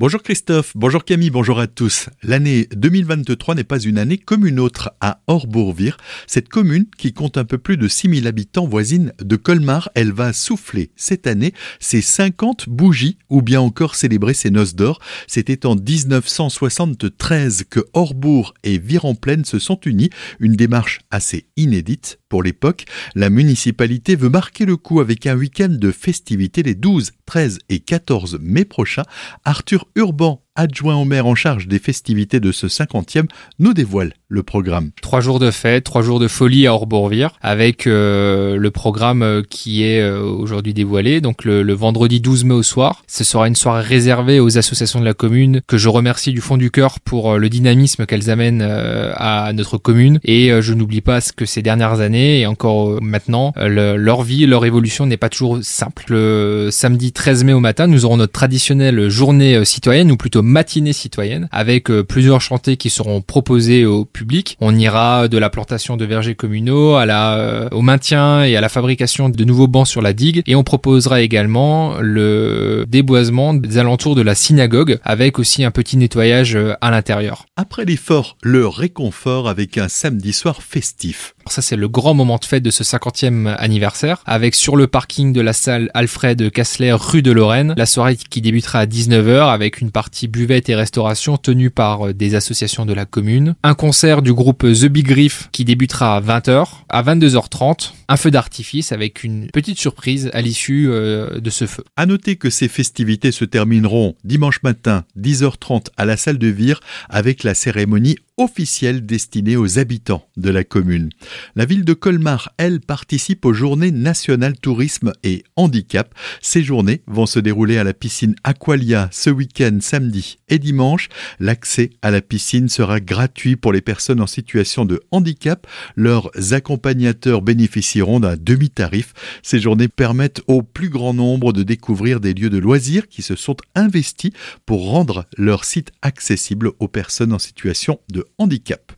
Bonjour Christophe, bonjour Camille, bonjour à tous. L'année 2023 n'est pas une année comme une autre à Orbourvire. Cette commune, qui compte un peu plus de 6000 habitants voisine de Colmar, elle va souffler cette année ses 50 bougies ou bien encore célébrer ses noces d'or. C'était en 1973 que Orbourg et Vire-en-Plaine se sont unis, une démarche assez inédite pour l'époque. La municipalité veut marquer le coup avec un week-end de festivités les 12, 13 et 14 mai prochains. Arthur Urban adjoint au maire en charge des festivités de ce 50e, nous dévoile le programme. Trois jours de fête, trois jours de folie à Orbourvire, avec euh, le programme euh, qui est euh, aujourd'hui dévoilé, donc le, vendredi 12 mai au soir. Ce sera une soirée réservée aux associations de la commune, que je remercie du fond du cœur pour le dynamisme qu'elles amènent à notre commune. Et je n'oublie pas que ces dernières années, et encore maintenant, leur vie, leur évolution n'est pas toujours simple. Le samedi 13 mai au matin, nous aurons notre traditionnelle journée citoyenne, ou plutôt matinée citoyenne avec euh, plusieurs chantiers qui seront proposés au public. On ira de la plantation de vergers communaux à la, euh, au maintien et à la fabrication de nouveaux bancs sur la digue et on proposera également le déboisement des alentours de la synagogue avec aussi un petit nettoyage euh, à l'intérieur. Après l'effort, le réconfort avec un samedi soir festif. Ça, c'est le grand moment de fête de ce 50e anniversaire, avec sur le parking de la salle Alfred Kassler, rue de Lorraine, la soirée qui débutera à 19h avec une partie buvette et restauration tenue par euh, des associations de la commune, un concert du groupe The Big Griff qui débutera à 20h, à 22h30, un feu d'artifice avec une petite surprise à l'issue euh, de ce feu. À noter que ces festivités se termineront dimanche matin, 10h30 à la salle de Vire avec la cérémonie officielle destinée aux habitants de la commune. La ville de Colmar, elle, participe aux Journées nationales tourisme et handicap. Ces journées vont se dérouler à la piscine Aqualia ce week-end, samedi et dimanche. L'accès à la piscine sera gratuit pour les personnes en situation de handicap. Leurs accompagnateurs bénéficieront d'un demi-tarif. Ces journées permettent au plus grand nombre de découvrir des lieux de loisirs qui se sont investis pour rendre leur site accessible aux personnes en situation de handicap.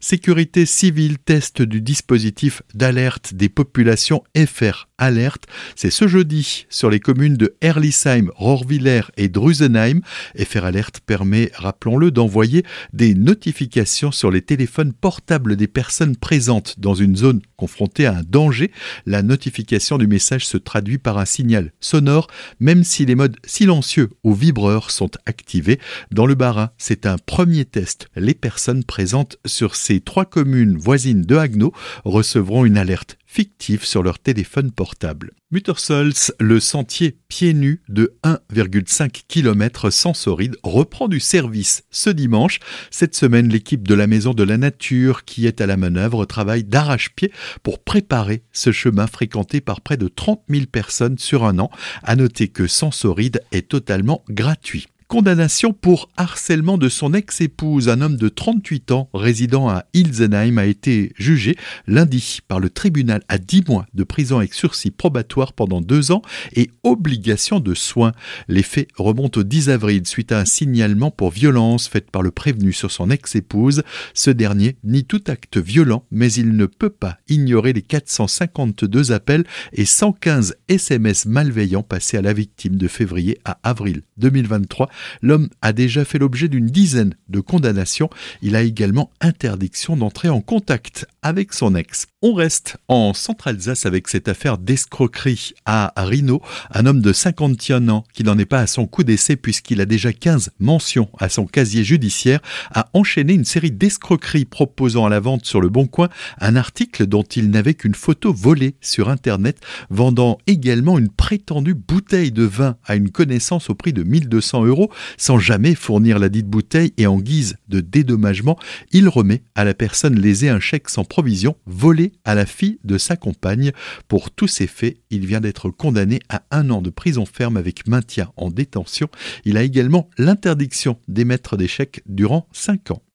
Sécurité civile test du dispositif d'alerte des populations FR Alerte. C'est ce jeudi sur les communes de Herlisheim, Rohrwiller et Drusenheim. FR Alerte permet, rappelons-le, d'envoyer des notifications sur les téléphones portables des personnes présentes dans une zone confrontée à un danger. La notification du message se traduit par un signal sonore, même si les modes silencieux ou vibreurs sont activés. Dans le Bas-Rhin, c'est un premier test. Les personnes présentes sur ces trois communes voisines de Haguenau recevront une alerte fictif sur leur téléphone portable. Muttersols, le sentier pieds nus de 1,5 km sensoride, reprend du service ce dimanche. Cette semaine, l'équipe de la Maison de la Nature qui est à la manœuvre travaille d'arrache-pied pour préparer ce chemin fréquenté par près de 30 000 personnes sur un an. À noter que Sensoride est totalement gratuit. Condamnation pour harcèlement de son ex-épouse. Un homme de 38 ans résidant à Ilsenheim a été jugé lundi par le tribunal à 10 mois de prison avec sursis probatoire pendant deux ans et obligation de soins. Les faits remontent au 10 avril suite à un signalement pour violence faite par le prévenu sur son ex-épouse. Ce dernier nie tout acte violent, mais il ne peut pas ignorer les 452 appels et 115 SMS malveillants passés à la victime de février à avril 2023 L'homme a déjà fait l'objet d'une dizaine de condamnations. Il a également interdiction d'entrer en contact avec son ex. On reste en Centre-Alsace avec cette affaire d'escroquerie à Rino. Un homme de 51 ans qui n'en est pas à son coup d'essai puisqu'il a déjà 15 mentions à son casier judiciaire a enchaîné une série d'escroqueries proposant à la vente sur le Bon Coin un article dont il n'avait qu'une photo volée sur Internet, vendant également une prétendue bouteille de vin à une connaissance au prix de 1200 euros sans jamais fournir la dite bouteille et en guise de dédommagement, il remet à la personne lésée un chèque sans provision volé à la fille de sa compagne. Pour tous ces faits, il vient d'être condamné à un an de prison ferme avec maintien en détention. Il a également l'interdiction d'émettre des chèques durant cinq ans.